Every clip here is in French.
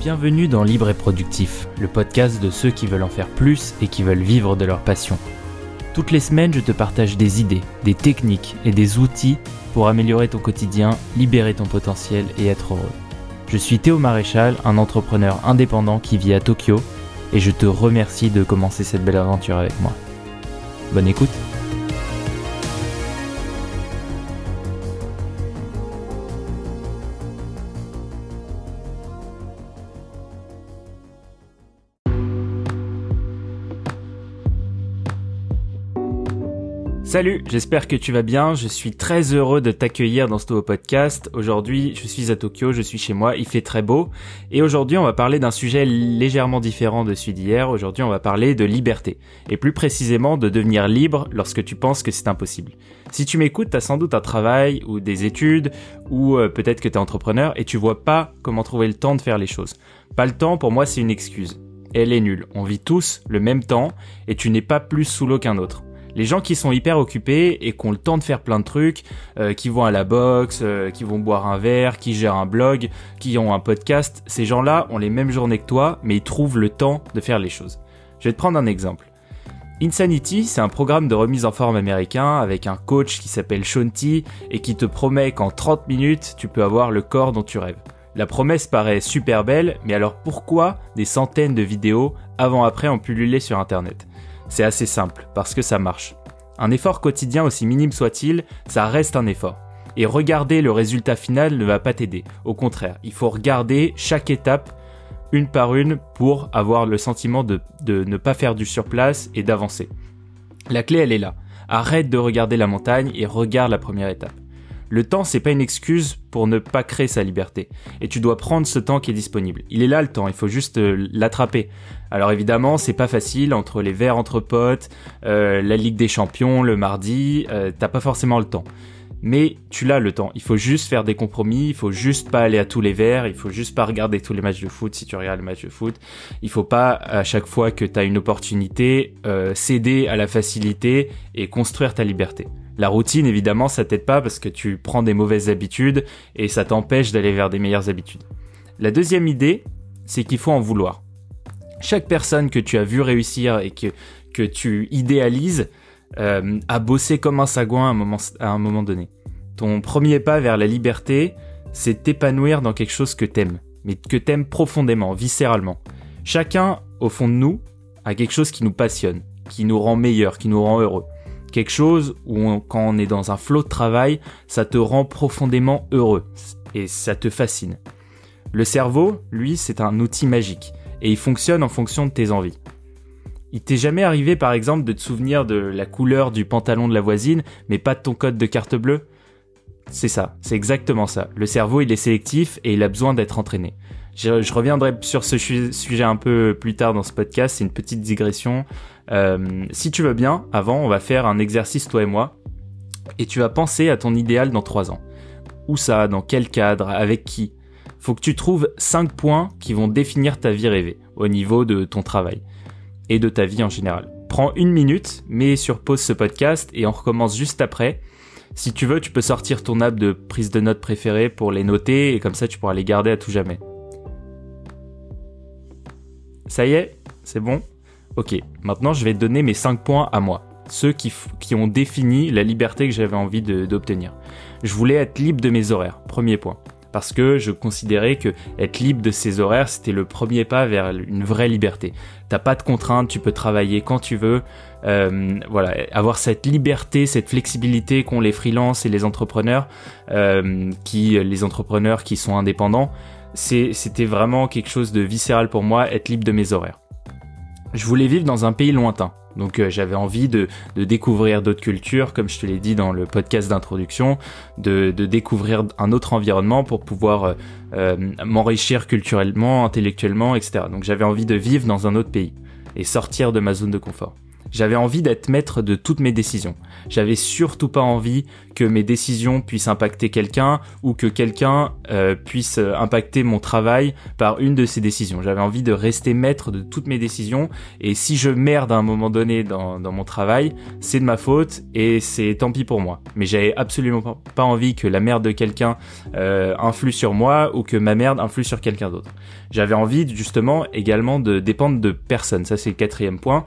Bienvenue dans Libre et Productif, le podcast de ceux qui veulent en faire plus et qui veulent vivre de leur passion. Toutes les semaines, je te partage des idées, des techniques et des outils pour améliorer ton quotidien, libérer ton potentiel et être heureux. Je suis Théo Maréchal, un entrepreneur indépendant qui vit à Tokyo, et je te remercie de commencer cette belle aventure avec moi. Bonne écoute Salut, j'espère que tu vas bien. Je suis très heureux de t'accueillir dans ce nouveau podcast. Aujourd'hui, je suis à Tokyo, je suis chez moi, il fait très beau. Et aujourd'hui, on va parler d'un sujet légèrement différent de celui d'hier. Aujourd'hui, on va parler de liberté. Et plus précisément, de devenir libre lorsque tu penses que c'est impossible. Si tu m'écoutes, t'as sans doute un travail ou des études ou euh, peut-être que t'es entrepreneur et tu vois pas comment trouver le temps de faire les choses. Pas le temps, pour moi, c'est une excuse. Elle est nulle. On vit tous le même temps et tu n'es pas plus sous l'eau qu'un autre les gens qui sont hyper occupés et qui ont le temps de faire plein de trucs, euh, qui vont à la boxe, euh, qui vont boire un verre, qui gèrent un blog, qui ont un podcast, ces gens-là ont les mêmes journées que toi, mais ils trouvent le temps de faire les choses. Je vais te prendre un exemple. Insanity, c'est un programme de remise en forme américain avec un coach qui s'appelle T et qui te promet qu'en 30 minutes, tu peux avoir le corps dont tu rêves. La promesse paraît super belle, mais alors pourquoi des centaines de vidéos avant-après ont pullulé sur internet? C'est assez simple, parce que ça marche. Un effort quotidien aussi minime soit-il, ça reste un effort. Et regarder le résultat final ne va pas t'aider. Au contraire, il faut regarder chaque étape une par une pour avoir le sentiment de, ne pas faire du surplace et d'avancer. La clé, elle est là. Arrête de regarder la montagne et regarde la première étape. Le temps, c'est pas une excuse pour ne pas créer sa liberté. Et tu dois prendre ce temps qui est disponible. Il est là le temps, il faut juste euh, l'attraper. Alors évidemment, c'est pas facile entre les verres entre potes, euh, la Ligue des Champions le mardi, euh, t'as pas forcément le temps. Mais tu l'as le temps. Il faut juste faire des compromis. Il faut juste pas aller à tous les verres. Il faut juste pas regarder tous les matchs de foot si tu regardes les matchs de foot. Il faut pas à chaque fois que tu as une opportunité céder à la facilité et construire ta liberté. La routine, évidemment, ça t'aide pas parce que tu prends des mauvaises habitudes et ça t'empêche d'aller vers des meilleures habitudes. La deuxième idée, c'est qu'il faut en vouloir. Chaque personne que tu as vu réussir et que, tu idéalises euh, a bossé comme un sagouin à un, moment, à un moment donné. Ton premier pas vers la liberté, c'est t'épanouir dans quelque chose que t'aimes, mais que t'aimes profondément, viscéralement. Chacun, au fond de nous, a quelque chose qui nous passionne, qui nous rend meilleur, qui nous rend heureux quelque chose où quand on est dans un flot de travail, ça te rend profondément heureux et ça te fascine. Le cerveau, lui, c'est un outil magique et il fonctionne en fonction de tes envies. Il t'est jamais arrivé par exemple de te souvenir de la couleur du pantalon de la voisine mais pas de ton code de carte bleue? C'est ça, c'est exactement ça. Le cerveau il est sélectif et il a besoin d'être entraîné. Je, reviendrai sur ce sujet un peu plus tard dans ce podcast, c'est une petite digression. Euh, si tu veux bien, avant, on va faire un exercice toi et moi, et tu vas penser à ton idéal dans trois ans. Où ça, dans quel cadre, avec qui? Faut que tu trouves cinq points qui vont définir ta vie rêvée, au niveau de ton travail, et de ta vie en général. Prends une minute, mets sur pause ce podcast, et on recommence juste après. Si tu veux, tu peux sortir ton app de prise de notes préférée pour les noter, et comme ça tu pourras les garder à tout jamais. Ça y est C'est bon? Ok, maintenant je vais donner mes 5 points à moi. Ceux qui ont défini la liberté que j'avais envie d'obtenir. Je voulais être libre de mes horaires, premier point. Parce que je considérais que être libre de ses horaires, c'était le premier pas vers une vraie liberté. T'as pas de contraintes, tu peux travailler quand tu veux. Euh, voilà, avoir cette liberté, cette flexibilité qu'ont les freelances et les entrepreneurs, euh, qui les entrepreneurs qui sont indépendants, c'était vraiment quelque chose de viscéral pour moi, être libre de mes horaires. Je voulais vivre dans un pays lointain. Donc euh, j'avais envie de, découvrir d'autres cultures, comme je te l'ai dit dans le podcast d'introduction, de, découvrir un autre environnement pour pouvoir euh, euh, m'enrichir culturellement, intellectuellement, etc. Donc j'avais envie de vivre dans un autre pays et sortir de ma zone de confort. J'avais envie d'être maître de toutes mes décisions. J'avais surtout pas envie que mes décisions puissent impacter quelqu'un ou que quelqu'un euh, puisse euh, impacter mon travail par une de ces décisions. J'avais envie de rester maître de toutes mes décisions et si je merde à un moment donné dans, dans mon travail, c'est de ma faute et c'est tant pis pour moi. Mais j'avais absolument pas envie que la merde de quelqu'un euh, influe sur moi ou que ma merde influe sur quelqu'un d'autre. J'avais envie justement également de dépendre de personne. Ça c'est le quatrième point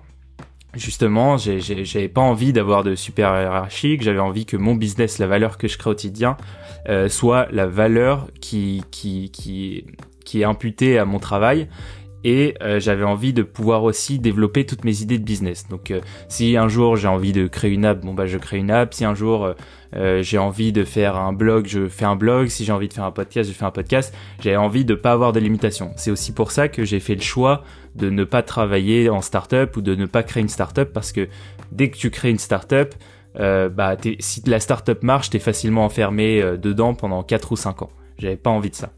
justement, j'avais pas envie d'avoir de super hiérarchique, j'avais envie que mon business, la valeur que je crée au quotidien, euh, soit la valeur qui, qui, qui, qui est imputée à mon travail. Et euh, j'avais envie de pouvoir aussi développer toutes mes idées de business. Donc euh, si un jour j'ai envie de créer une app, bon bah je crée une app. Si un jour j'ai envie de faire un blog, je fais un blog. Si j'ai envie de faire un podcast, je fais un podcast. J'avais envie de pas avoir de limitations. C'est aussi pour ça que j'ai fait le choix de ne pas travailler en startup ou de ne pas créer une startup parce que dès que tu crées une startup, euh, bah si la startup marche, t'es facilement enfermé euh, dedans pendant 4 ou 5 ans. J'avais pas envie de ça.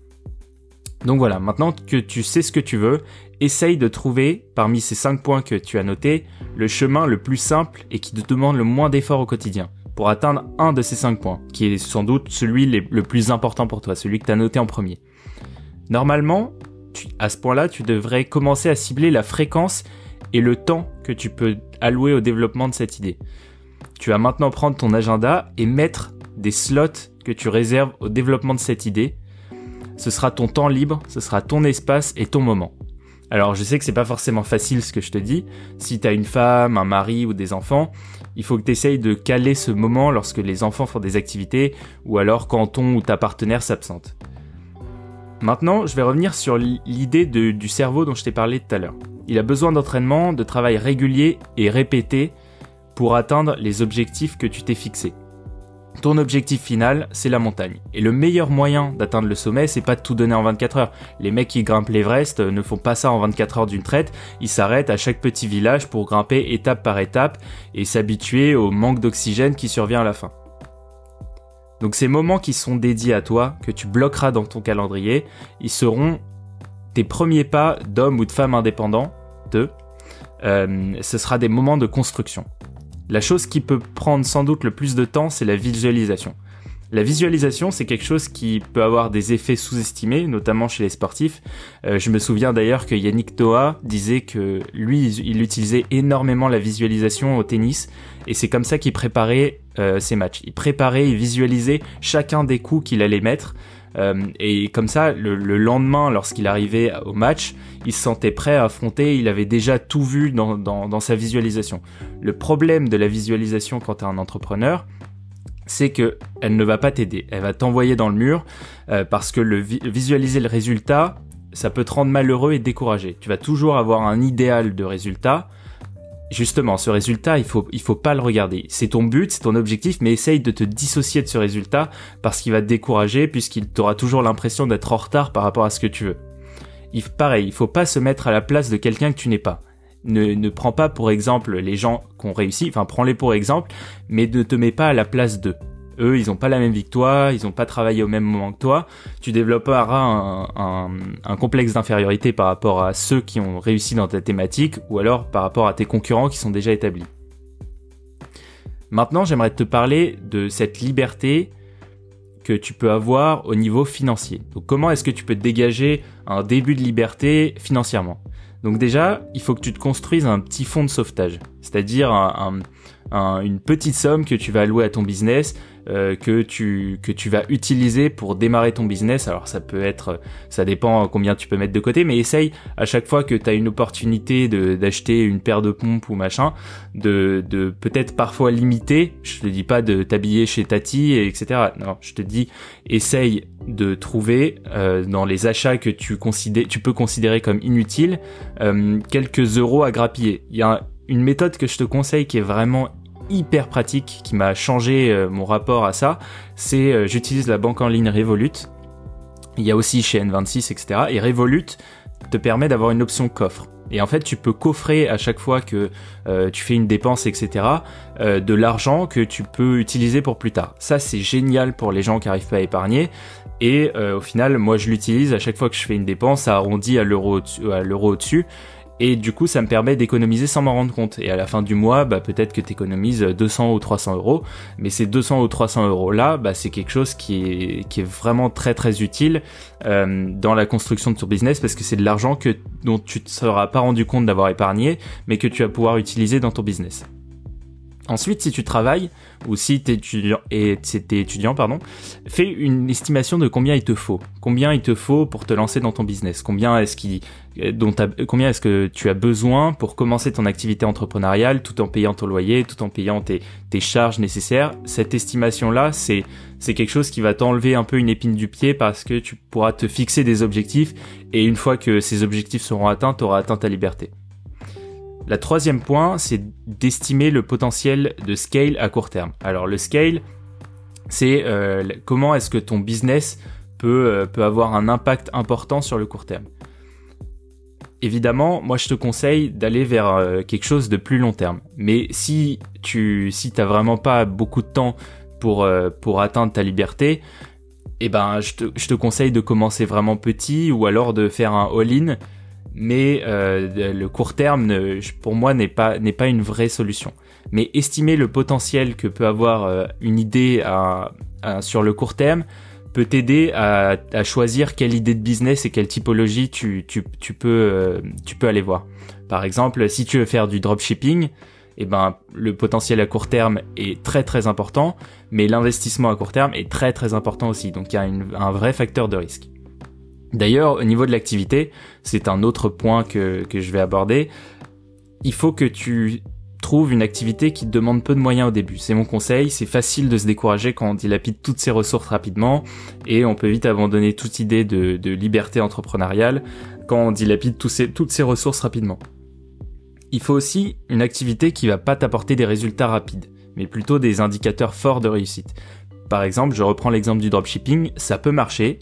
Donc voilà, maintenant que tu sais ce que tu veux, essaye de trouver, parmi ces 5 points que tu as notés, le chemin le plus simple et qui te demande le moins d'efforts au quotidien pour atteindre un de ces 5 points, qui est sans doute celui le plus important pour toi, celui que tu as noté en premier. Normalement, à ce point-là, tu devrais commencer à cibler la fréquence et le temps que tu peux allouer au développement de cette idée. Tu vas maintenant prendre ton agenda et mettre des slots que tu réserves au développement de cette idée. Ce sera ton temps libre, ce sera ton espace et ton moment. Alors je sais que c'est pas forcément facile ce que je te dis. Si tu as une femme, un mari ou des enfants, il faut que tu essayes de caler ce moment lorsque les enfants font des activités ou alors quand ton ou ta partenaire s'absente. Maintenant, je vais revenir sur l'idée du cerveau dont je t'ai parlé tout à l'heure. Il a besoin d'entraînement, de travail régulier et répété pour atteindre les objectifs que tu t'es fixés. Ton objectif final, c'est la montagne. Et le meilleur moyen d'atteindre le sommet, c'est pas de tout donner en 24 heures. Les mecs qui grimpent l'Everest ne font pas ça en 24 heures d'une traite, ils s'arrêtent à chaque petit village pour grimper étape par étape et s'habituer au manque d'oxygène qui survient à la fin. Donc ces moments qui sont dédiés à toi, que tu bloqueras dans ton calendrier, ils seront tes premiers pas d'homme ou de femme indépendant. De, euh, ce sera des moments de construction. La chose qui peut prendre sans doute le plus de temps, c'est la visualisation. La visualisation, c'est quelque chose qui peut avoir des effets sous-estimés, notamment chez les sportifs. Euh, je me souviens d'ailleurs que Yannick Toa disait que lui, il utilisait énormément la visualisation au tennis, et c'est comme ça qu'il préparait euh, ses matchs. Il préparait, il visualisait chacun des coups qu'il allait mettre. Euh, et comme ça, le, lendemain, lorsqu'il arrivait au match, il se sentait prêt à affronter, il avait déjà tout vu dans, sa visualisation. Le problème de la visualisation quand tu un entrepreneur, c'est que elle ne va pas t'aider. Elle va t'envoyer dans le mur euh, parce que le visualiser le résultat, ça peut te rendre malheureux et découragé. Tu vas toujours avoir un idéal de résultat. Justement, ce résultat, il faut, il faut pas le regarder. C'est ton but, c'est ton objectif, mais essaye de te dissocier de ce résultat parce qu'il va te décourager puisqu'il t'aura toujours l'impression d'être en retard par rapport à ce que tu veux. Il, pareil, il faut pas se mettre à la place de quelqu'un que tu n'es pas ne, ne prends pas pour exemple les gens qui ont réussi, enfin prends-les pour exemple, mais ne te mets pas à la place d'eux. Eux, ils ont pas la même victoire, ils ont pas travaillé au même moment que toi. Tu développeras un, un, un complexe d'infériorité par rapport à ceux qui ont réussi dans ta thématique ou alors par rapport à tes concurrents qui sont déjà établis. Maintenant, j'aimerais te parler de cette liberté que tu peux avoir au niveau financier. Donc comment est-ce que tu peux dégager un début de liberté financièrement? Donc déjà, il faut que tu te construises un petit fonds de sauvetage, c'est-à-dire une petite somme que tu vas allouer à ton business euh, que tu que tu vas utiliser pour démarrer ton business. Alors ça peut être, ça dépend combien tu peux mettre de côté, mais essaye à chaque fois que tu as une opportunité d'acheter une paire de pompes ou machin, de de peut-être parfois limiter. Je te dis pas de t'habiller chez Tati etc. Non, je te dis essaye de trouver euh, dans les achats que tu considères, tu peux considérer comme inutiles, euh, quelques euros à grappiller. Il y a une méthode que je te conseille qui est vraiment hyper pratique qui m'a changé euh, mon rapport à ça, c'est euh, j'utilise la banque en ligne Revolut. Il y a aussi chez N26, etc. Et Revolut te permet d'avoir une option coffre. Et en fait, tu peux coffrer à chaque fois que euh, tu fais une dépense, etc., de l'argent que tu peux utiliser pour plus tard. Ça, c'est génial pour les gens qui arrivent pas à épargner. Et au final, moi, je l'utilise à chaque fois que je fais une dépense, ça arrondit à l'euro au-dessus. Et du coup, ça me permet d'économiser sans m'en rendre compte. Et à la fin du mois, bah, peut-être que tu économises 200 ou 300 euros. Mais ces 200 ou 300 euros là, bah, c'est quelque chose qui est, qui est vraiment très très utile euh, dans la construction de ton business parce que c'est de l'argent que dont tu te seras pas rendu compte d'avoir épargné, mais que tu vas pouvoir utiliser dans ton business. Ensuite, si tu travailles ou si tu étudiant et es étudiant pardon, fais une estimation de combien il te faut. Combien il te faut pour te lancer dans ton business? Combien est-ce qui dont combien est-ce que tu as besoin pour commencer ton activité entrepreneuriale tout en payant ton loyer, tout en payant tes, tes charges nécessaires? Cette estimation là, c'est c'est quelque chose qui va t'enlever un peu une épine du pied parce que tu pourras te fixer des objectifs et une fois que ces objectifs seront atteints, tu auras atteint ta liberté. La troisième point, c'est d'estimer le potentiel de scale à court terme. Alors le scale, c'est euh, comment est-ce que ton business peut, euh, peut avoir un impact important sur le court terme? Évidemment, moi je te conseille d'aller vers euh, quelque chose de plus long terme. Mais si tu si vraiment pas beaucoup de temps pour, pour atteindre ta liberté, eh ben je te, je te conseille de commencer vraiment petit ou alors de faire un all-in mais euh, le court terme, pour moi, n'est pas, n'est pas une vraie solution. Mais estimer le potentiel que peut avoir euh, une idée sur le court terme peut t'aider à, choisir quelle idée de business et quelle typologie tu, tu, tu, peux, euh, tu peux aller voir. Par exemple, si tu veux faire du dropshipping, eh ben, le potentiel à court terme est très très important, mais l'investissement à court terme est très très important aussi. Donc il y a un vrai facteur de risque. D'ailleurs, au niveau de l'activité, c'est un autre point que, que je vais aborder. Il faut que tu trouves une activité qui te demande peu de moyens au début. C'est mon conseil, c'est facile de se décourager quand on dilapide toutes ses ressources rapidement et on peut vite abandonner toute idée de, de liberté entrepreneuriale quand on dilapide toutes ses ressources rapidement. Il faut aussi une activité qui va pas t'apporter des résultats rapides, mais plutôt des indicateurs forts de réussite. Par exemple, je reprends l'exemple du dropshipping, ça peut marcher,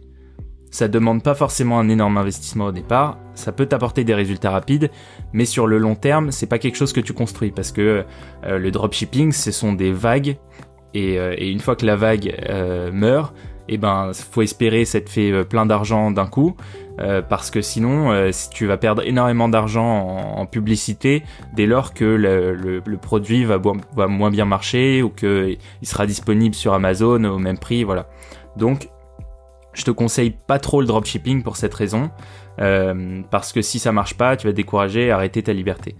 ça demande pas forcément un énorme investissement au départ, ça peut t'apporter des résultats rapides, mais sur le long terme, c'est pas quelque chose que tu construis parce que euh, le dropshipping, ce sont des vagues et, euh, une fois que la vague euh, meurt, eh ben faut espérer ça te fait plein d'argent d'un coup parce que sinon si tu vas perdre énormément d'argent en, publicité dès lors que le, produit va, va, moins bien marcher ou qu'il sera disponible sur Amazon au même prix, voilà. Donc je te conseille pas trop le dropshipping pour cette raison, euh, parce que si ça marche pas, tu vas te décourager et arrêter ta liberté.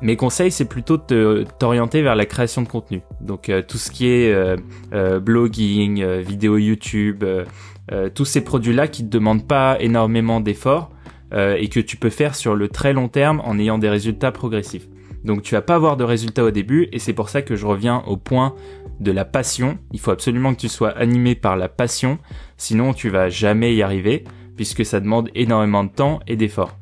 Mes conseils, c'est plutôt de t'orienter vers la création de contenu. Donc euh, tout ce qui est euh, blogging, vidéo YouTube, tous ces produits-là qui te demandent pas énormément d'efforts et que tu peux faire sur le très long terme en ayant des résultats progressifs. Donc tu vas pas avoir de résultats au début et c'est pour ça que je reviens au point de la passion. Il faut absolument que tu sois animé par la passion, sinon tu vas jamais y arriver puisque ça demande énormément de temps et d'efforts.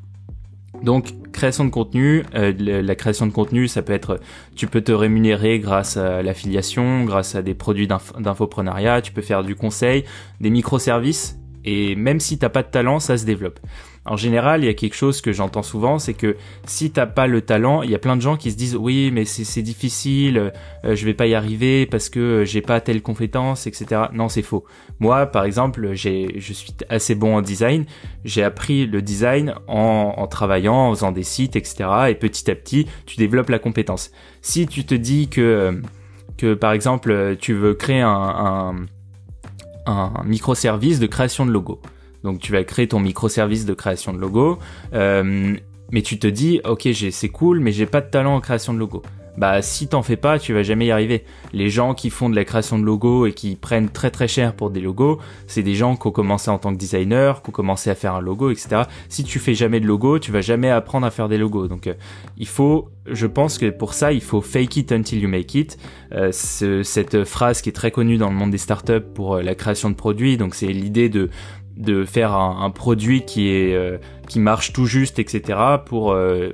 Donc création de contenu, euh, la création de contenu, ça peut être, tu peux te rémunérer grâce à l'affiliation, grâce à des produits d'infoprenariat, tu peux faire du conseil, des microservices, et même si t'as pas de talent, ça se développe. En général, il y a quelque chose que j'entends souvent, c'est que si t'as pas le talent, il y a plein de gens qui se disent oui, mais c'est difficile, euh, je vais pas y arriver parce que j'ai pas telle compétence, etc. Non, c'est faux. Moi, par exemple, je suis assez bon en design. J'ai appris le design en, travaillant, en faisant des sites, etc. Et petit à petit, tu développes la compétence. Si tu te dis que que par exemple, tu veux créer un, un un microservice de création de logo. Donc tu vas créer ton microservice de création de logo, euh, mais tu te dis ok c'est cool, mais j'ai pas de talent en création de logo. Bah si t'en fais pas, tu vas jamais y arriver. Les gens qui font de la création de logos et qui prennent très très cher pour des logos, c'est des gens qui ont commencé en tant que designer, qui ont commencé à faire un logo, etc. Si tu fais jamais de logo, tu vas jamais apprendre à faire des logos. Donc euh, il faut, je pense que pour ça, il faut fake it until you make it. Euh, cette phrase qui est très connue dans le monde des startups pour la création de produits. Donc c'est l'idée de de faire un, produit qui est euh, qui marche tout juste etc pour euh,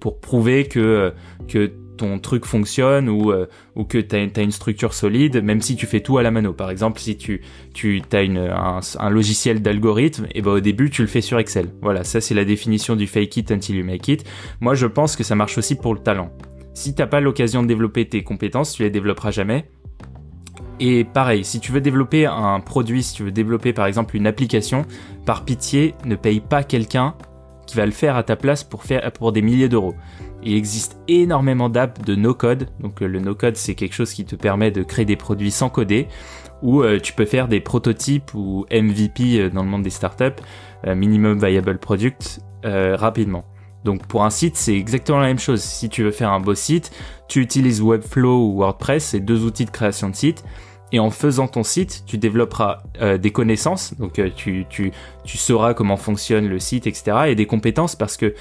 pour prouver que que ton truc fonctionne ou euh, ou que tu as, une structure solide même si tu fais tout à la mano. Par exemple si tu tu as une un, un logiciel d'algorithme et ben au début tu le fais sur Excel. Voilà ça c'est la définition du fake it until you make it. Moi je pense que ça marche aussi pour le talent. Si t'as pas l'occasion de développer tes compétences tu les développeras jamais et pareil, si tu veux développer un produit, si tu veux développer par exemple une application, par pitié, ne paye pas quelqu'un qui va le faire à ta place pour faire pour des milliers d'euros. Il existe énormément d'apps de no-code. Donc le no-code, c'est quelque chose qui te permet de créer des produits sans coder, où euh, tu peux faire des prototypes ou MVP euh, dans le monde des startups, euh, minimum viable product, rapidement. Donc pour un site, c'est exactement la même chose. Si tu veux faire un beau site, tu utilises Webflow ou WordPress, c'est deux outils de création de site. Et en faisant ton site, tu développeras des connaissances, donc tu, tu, tu sauras comment fonctionne le site, etc. Et des compétences parce que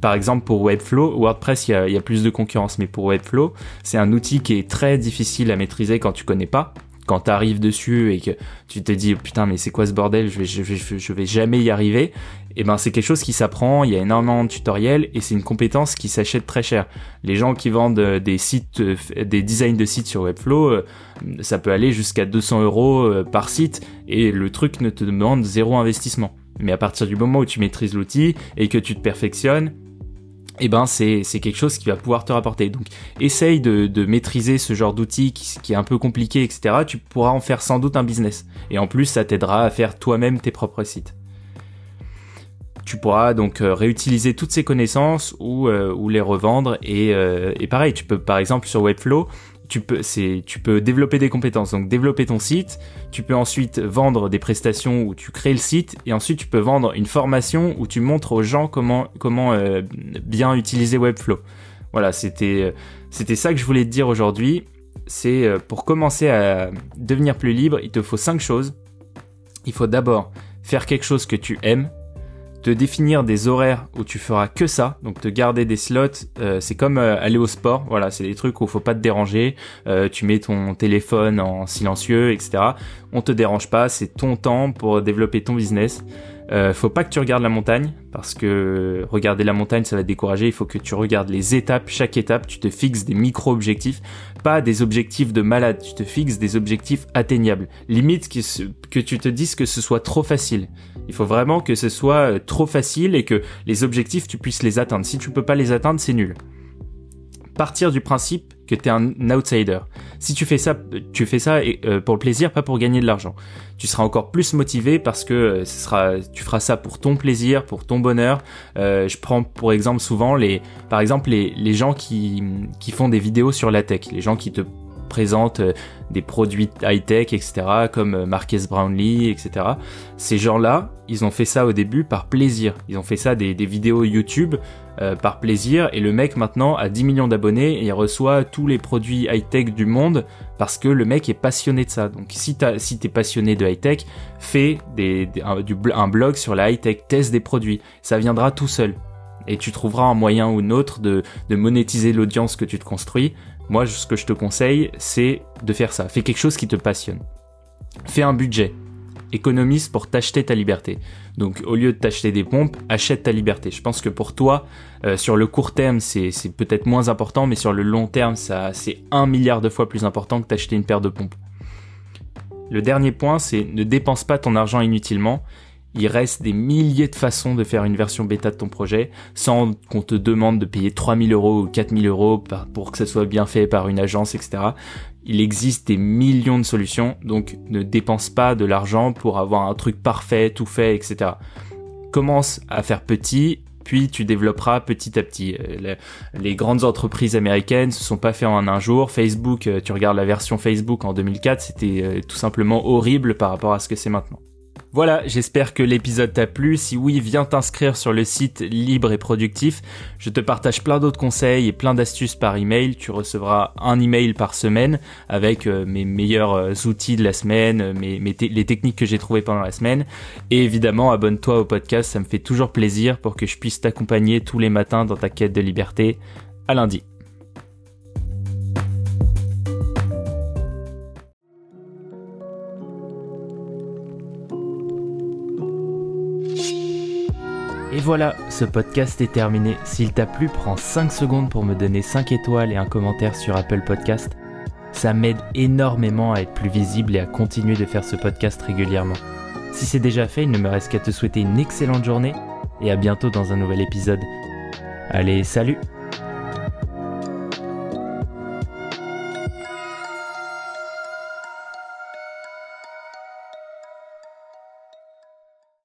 par exemple, pour Webflow, WordPress, il y a, plus de concurrence, mais pour Webflow, c'est un outil qui est très difficile à maîtriser quand tu connais pas. Quand tu arrives dessus et que tu te dis putain mais c'est quoi ce bordel, je vais, je vais, je vais jamais y arriver, et eh ben c'est quelque chose qui s'apprend, il y a énormément de tutoriels et c'est une compétence qui s'achète très cher. Les gens qui vendent euh, des sites, euh, des designs de sites sur Webflow, euh, ça peut aller jusqu'à 200 euros par site et le truc ne te demande zéro investissement. Mais à partir du moment où tu maîtrises l'outil et que tu te perfectionnes, eh ben c'est quelque chose qui va pouvoir te rapporter. Donc essaye de, de maîtriser ce genre d'outil qui, est un peu compliqué, etc. Tu pourras en faire sans doute un business. Et en plus, ça t'aidera à faire toi-même tes propres sites. Tu pourras donc euh, réutiliser toutes ces connaissances ou, euh, ou les revendre. Et, euh, et pareil, tu peux par exemple sur Webflow, tu peux, développer des compétences. Donc développer ton site, tu peux ensuite vendre des prestations où tu crées le site, et ensuite tu peux vendre une formation où tu montres aux gens comment, euh, bien utiliser Webflow. Voilà, c'était, euh, c'était ça que je voulais te dire aujourd'hui. C'est euh, pour commencer à devenir plus libre, il te faut cinq choses. Il faut d'abord faire quelque chose que tu aimes, définir des horaires où tu feras que ça, donc te garder des slots, euh, c'est comme euh, aller au sport, voilà, c'est des trucs où faut pas te déranger, euh, tu mets ton téléphone en silencieux, etc. On te dérange pas, c'est ton temps pour développer ton business. Faut pas que tu regardes la montagne parce que regarder la montagne ça va décourager. Il faut que tu regardes les étapes, chaque étape. Tu te fixes des micro-objectifs, pas des objectifs de malade. Tu te fixes des objectifs atteignables. Limite que tu te dises que ce soit trop facile. Il faut vraiment que ce soit euh, trop facile et que les objectifs tu puisses les atteindre. Si tu peux pas les atteindre, c'est nul. Partir du principe que tu es un outsider. Si tu fais ça, tu fais ça euh, pour le plaisir, pas pour gagner de l'argent. Tu seras encore plus motivé parce que euh, tu feras ça pour ton plaisir, pour ton bonheur. Je prends pour exemple souvent les gens qui, qui font des vidéos sur la tech, les gens qui te présentent des produits high-tech, etc., comme Marques Brownlee, etc. Ces gens-là, ils ont fait ça au début par plaisir. Ils ont fait ça des, vidéos YouTube euh, par plaisir et le mec maintenant a 10 millions d'abonnés et il reçoit tous les produits high-tech du monde parce que le mec est passionné de ça. Donc si t'as si t'es passionné de high-tech, fais un blog sur la high-tech, teste des produits. Ça viendra tout seul. Et tu trouveras un moyen ou un autre de, de monétiser l'audience que tu te construis. Moi, ce que je te conseille, c'est de faire ça. Fais quelque chose qui te passionne. Fais un budget économise pour t'acheter ta liberté. Donc au lieu de t'acheter des pompes, achète ta liberté. Je pense que pour toi, euh, sur le court terme, c'est peut-être moins important, mais sur le long terme, c'est un milliard de fois plus important que t'acheter une paire de pompes. Le dernier point, c'est ne dépense pas ton argent inutilement. Il reste des milliers de façons de faire une version bêta de ton projet sans qu'on te demande de payer 3000 euros ou 4000 euros pour que ça soit bien fait par une agence, etc. Il existe des millions de solutions, donc ne dépense pas de l'argent pour avoir un truc parfait, tout fait, etc. Commence à faire petit, puis tu développeras petit à petit. Euh, les, grandes entreprises américaines se sont pas fait en un jour. Facebook, euh, tu regardes la version Facebook en 2004, c'était euh, tout simplement horrible par rapport à ce que c'est maintenant. Voilà, j'espère que l'épisode t'a plu. Si oui, viens t'inscrire sur le site libre et productif. Je te partage plein d'autres conseils et plein d'astuces par email. Tu recevras un email par semaine avec euh, mes meilleurs euh, outils de la semaine, euh, mes, les techniques que j'ai trouvées pendant la semaine. Et évidemment, abonne-toi au podcast, ça me fait toujours plaisir pour que je puisse t'accompagner tous les matins dans ta quête de liberté. À lundi. Voilà, ce podcast est terminé. S'il t'a plu, prends 5 secondes pour me donner 5 étoiles et un commentaire sur Apple Podcast. Ça m'aide énormément à être plus visible et à continuer de faire ce podcast régulièrement. Si c'est déjà fait, il ne me reste qu'à te souhaiter une excellente journée et à bientôt dans un nouvel épisode. Allez, salut